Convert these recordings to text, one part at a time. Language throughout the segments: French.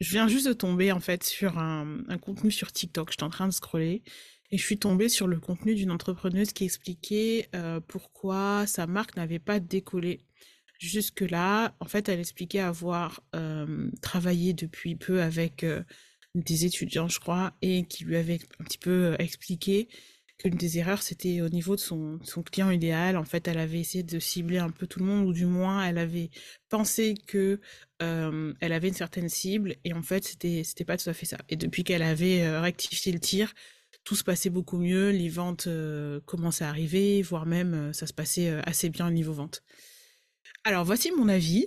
je viens juste de tomber en fait sur un, contenu sur TikTok. J'étais en train de scroller et je suis tombée sur le contenu d'une entrepreneuse qui expliquait euh, pourquoi sa marque n'avait pas décollé. Jusque-là, en fait, elle expliquait avoir euh, travaillé depuis peu avec euh, des étudiants, je crois, et qui lui avaient un petit peu expliqué qu'une des erreurs, c'était au niveau de son, client idéal. En fait, elle avait essayé de cibler un peu tout le monde, ou du moins, elle avait pensé que euh, elle avait une certaine cible, et en fait, c'était c'était pas tout à fait ça. Et depuis qu'elle avait euh, rectifié le tir, tout se passait beaucoup mieux, les ventes euh, commençaient à arriver, voire même ça se passait assez bien au niveau vente. Alors voici mon avis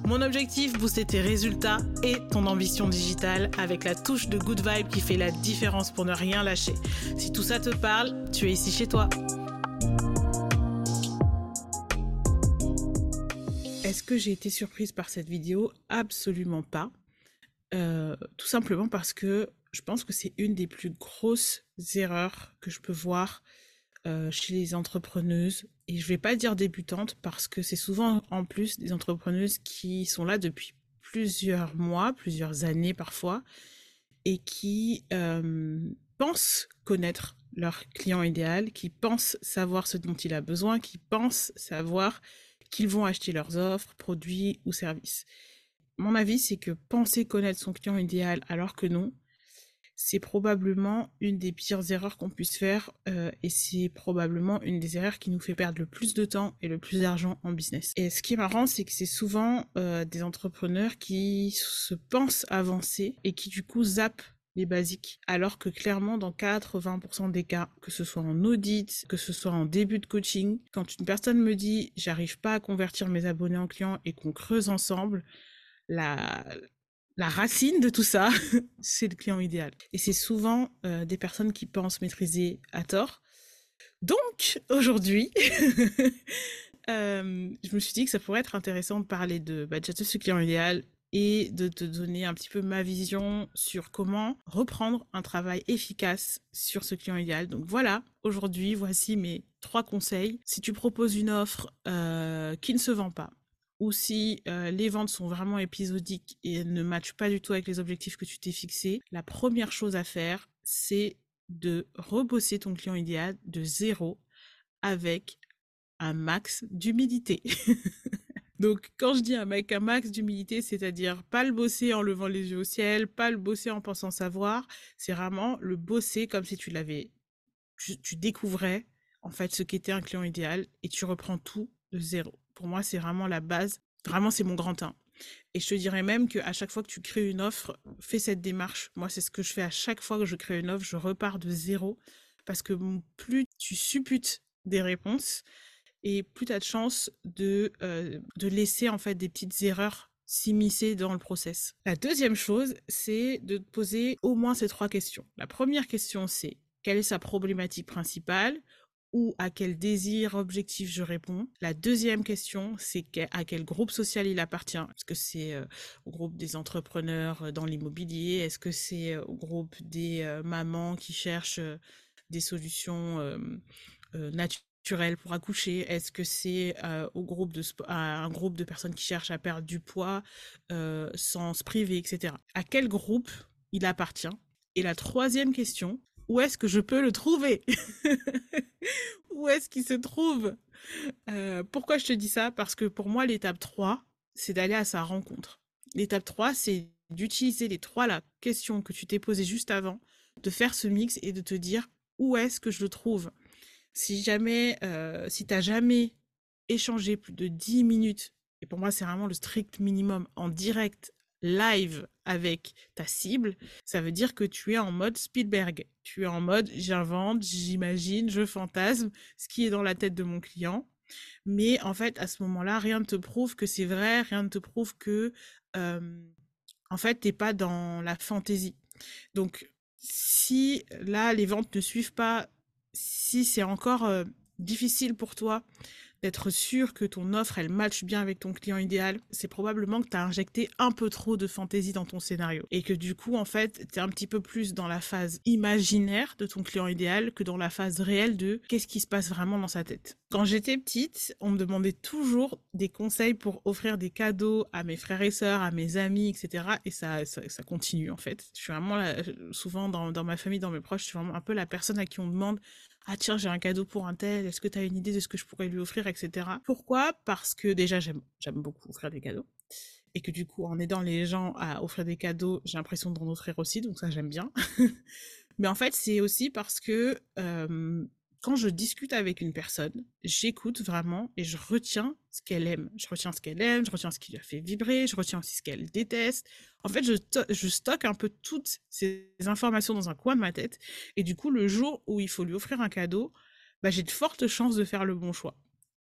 Mon objectif, booster tes résultats et ton ambition digitale avec la touche de good vibe qui fait la différence pour ne rien lâcher. Si tout ça te parle, tu es ici chez toi. Est-ce que j'ai été surprise par cette vidéo? Absolument pas. Euh, tout simplement parce que je pense que c'est une des plus grosses erreurs que je peux voir euh, chez les entrepreneuses. Et je vais pas dire débutantes parce que c'est souvent en plus des entrepreneuses qui sont là depuis plusieurs mois, plusieurs années parfois, et qui euh, pensent connaître leur client idéal, qui pensent savoir ce dont il a besoin, qui pensent savoir qu'ils vont acheter leurs offres, produits ou services. Mon avis, c'est que penser connaître son client idéal alors que non, c'est probablement une des pires erreurs qu'on puisse faire euh, et c'est probablement une des erreurs qui nous fait perdre le plus de temps et le plus d'argent en business. Et ce qui est marrant, c'est que c'est souvent euh, des entrepreneurs qui se pensent avancer et qui du coup zappent les basiques, alors que clairement dans 80% des cas, que ce soit en audit, que ce soit en début de coaching, quand une personne me dit j'arrive pas à convertir mes abonnés en clients et qu'on creuse ensemble, la, la racine de tout ça, c'est le client idéal. Et c'est souvent euh, des personnes qui pensent maîtriser à tort. Donc, aujourd'hui, euh, je me suis dit que ça pourrait être intéressant de parler de bah, ce client idéal et de te donner un petit peu ma vision sur comment reprendre un travail efficace sur ce client idéal. Donc voilà, aujourd'hui, voici mes trois conseils. Si tu proposes une offre euh, qui ne se vend pas, ou si euh, les ventes sont vraiment épisodiques et ne matchent pas du tout avec les objectifs que tu t'es fixés, la première chose à faire, c'est de rebosser ton client idéal de zéro avec un max d'humilité. Donc, quand je dis avec un max d'humilité, c'est-à-dire pas le bosser en levant les yeux au ciel, pas le bosser en pensant savoir, c'est vraiment le bosser comme si tu l'avais, tu découvrais en fait ce qu'était un client idéal et tu reprends tout de zéro. Pour moi, c'est vraiment la base. Vraiment, c'est mon grand 1. Et je te dirais même qu'à chaque fois que tu crées une offre, fais cette démarche. Moi, c'est ce que je fais à chaque fois que je crée une offre. Je repars de zéro. Parce que plus tu supputes des réponses, et plus tu as de chances de, euh, de laisser en fait des petites erreurs s'immiscer dans le process. La deuxième chose, c'est de te poser au moins ces trois questions. La première question, c'est quelle est sa problématique principale? Ou à quel désir, objectif je réponds. La deuxième question, c'est à quel groupe social il appartient? Est-ce que c'est euh, au groupe des entrepreneurs euh, dans l'immobilier? Est-ce que c'est euh, au groupe des mamans qui cherchent des solutions naturelles pour accoucher? Est-ce que c'est au groupe de à un groupe de personnes qui cherchent à perdre du poids sans se priver, etc. À quel groupe il appartient? Et la troisième question, où est-ce que je peux le trouver? Où est-ce qu'il se trouve? Euh, Pourquoi je te dis ça? Parce que pour moi, l'étape 3, c'est d'aller à sa rencontre. L'étape 3, c'est d'utiliser les trois là, questions que tu t'es posées juste avant, de faire ce mix et de te dire où est-ce que je le trouve? Si jamais, euh, si tu n'as jamais échangé plus de 10 minutes, et pour moi c'est vraiment le strict minimum, en direct live avec ta cible, ça veut dire que tu es en mode Spielberg. Tu es en mode j'invente, j'imagine, je fantasme ce qui est dans la tête de mon client. Mais en fait, à ce moment-là, rien ne te prouve que c'est vrai, rien ne te prouve que, en fait, t'es pas dans la fantaisie. Donc, si là, les ventes ne suivent pas, si c'est encore difficile pour toi d'être sûr que ton offre, elle matche bien avec ton client idéal, c'est probablement que tu as injecté un peu trop de fantaisie dans ton scénario. Et que du coup, en fait, tu es un petit peu plus dans la phase imaginaire de ton client idéal que dans la phase réelle de qu'est-ce qui se passe vraiment dans sa tête. Quand j'étais petite, on me demandait toujours des conseils pour offrir des cadeaux à mes frères et sœurs, à mes amis, etc. Et ça, ça, continue, en fait. Je suis vraiment, souvent dans, dans ma famille, dans mes proches, je suis vraiment un peu la personne à qui on demande ah tiens j'ai un cadeau pour un tel, est-ce que tu as une idée de ce que je pourrais lui offrir, etc. Pourquoi? Parce que déjà j'aime beaucoup offrir des cadeaux et que du coup en aidant les gens à offrir des cadeaux, j'ai l'impression d'en offrir aussi, donc ça j'aime bien. Mais en fait c'est aussi parce que euh, quand je discute avec une personne, j'écoute vraiment et je retiens ce qu'elle aime. Je retiens ce qu'elle aime, je retiens ce qui lui a fait vibrer, je retiens aussi ce qu'elle déteste. En fait, je, stocke un peu toutes ces informations dans un coin de ma tête. Et du coup, le jour où il faut lui offrir un cadeau, bah, j'ai de fortes chances de faire le bon choix.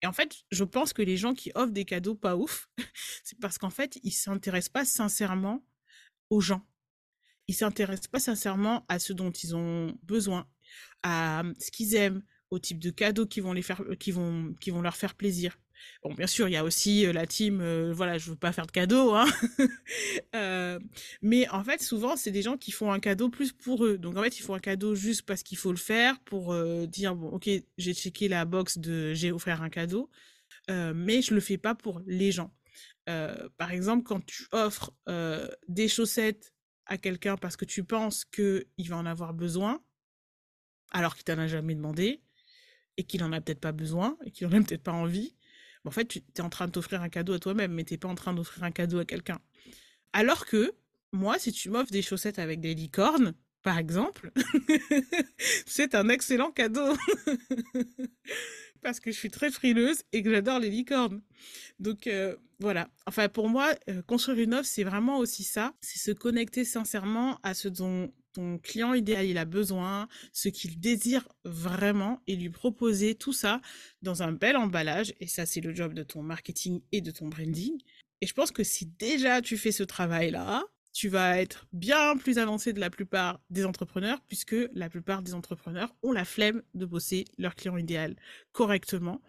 Et en fait, je pense que les gens qui offrent des cadeaux pas ouf, c'est parce qu'en fait, ils s'intéressent pas sincèrement aux gens. Ils s'intéressent pas sincèrement à ce dont ils ont besoin à ce qu'ils aiment, au type de cadeaux qui vont les faire, qui vont, qui vont leur faire plaisir. Bon, bien sûr, il y a aussi la team, voilà, je veux pas faire de cadeaux, hein. mais en fait, souvent, c'est des gens qui font un cadeau plus pour eux. Donc, en fait, ils font un cadeau juste parce qu'il faut le faire, pour dire, bon, ok, j'ai checké la box de j'ai offert un cadeau, mais je le fais pas pour les gens. par exemple, quand tu offres des chaussettes à quelqu'un parce que tu penses qu'il va en avoir besoin, alors qu'il t'en a jamais demandé, et qu'il en a peut-être pas besoin, et qu'il en a peut-être pas envie, en fait, tu es en train de t'offrir un cadeau à toi-même, mais t'es pas en train d'offrir un cadeau à quelqu'un. Alors que, moi, si tu m'offres des chaussettes avec des licornes, par exemple, c'est un excellent cadeau. Parce que je suis très frileuse et que j'adore les licornes. Donc euh, voilà. Enfin, pour moi, euh, construire une offre, c'est vraiment aussi ça. C'est se connecter sincèrement à ce dont ton client idéal il a besoin, ce qu'il désire vraiment et lui proposer tout ça dans un bel emballage. Et ça, c'est le job de ton marketing et de ton branding. Et je pense que si déjà tu fais ce travail-là, tu vas être bien plus avancé de la plupart des entrepreneurs, puisque la plupart des entrepreneurs ont la flemme de bosser leur client idéal correctement.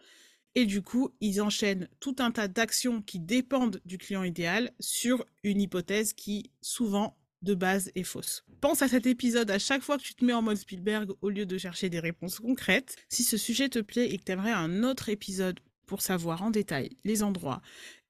Et du coup, ils enchaînent tout un tas d'actions qui dépendent du client idéal sur une hypothèse qui souvent de base est fausse. Pense à cet épisode à chaque fois que tu te mets en mode Spielberg au lieu de chercher des réponses concrètes. Si ce sujet te plaît et que tu aimerais un autre épisode pour savoir en détail les endroits,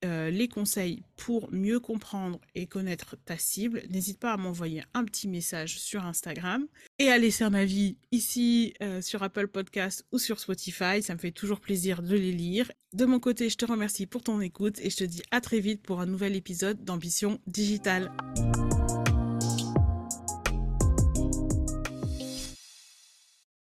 euh, les conseils pour mieux comprendre et connaître ta cible, n'hésite pas à m'envoyer un petit message sur Instagram et à laisser un avis ici euh, sur Apple Podcast ou sur Spotify. Ça me fait toujours plaisir de les lire. De mon côté, je te remercie pour ton écoute et je te dis à très vite pour un nouvel épisode d'Ambition Digitale.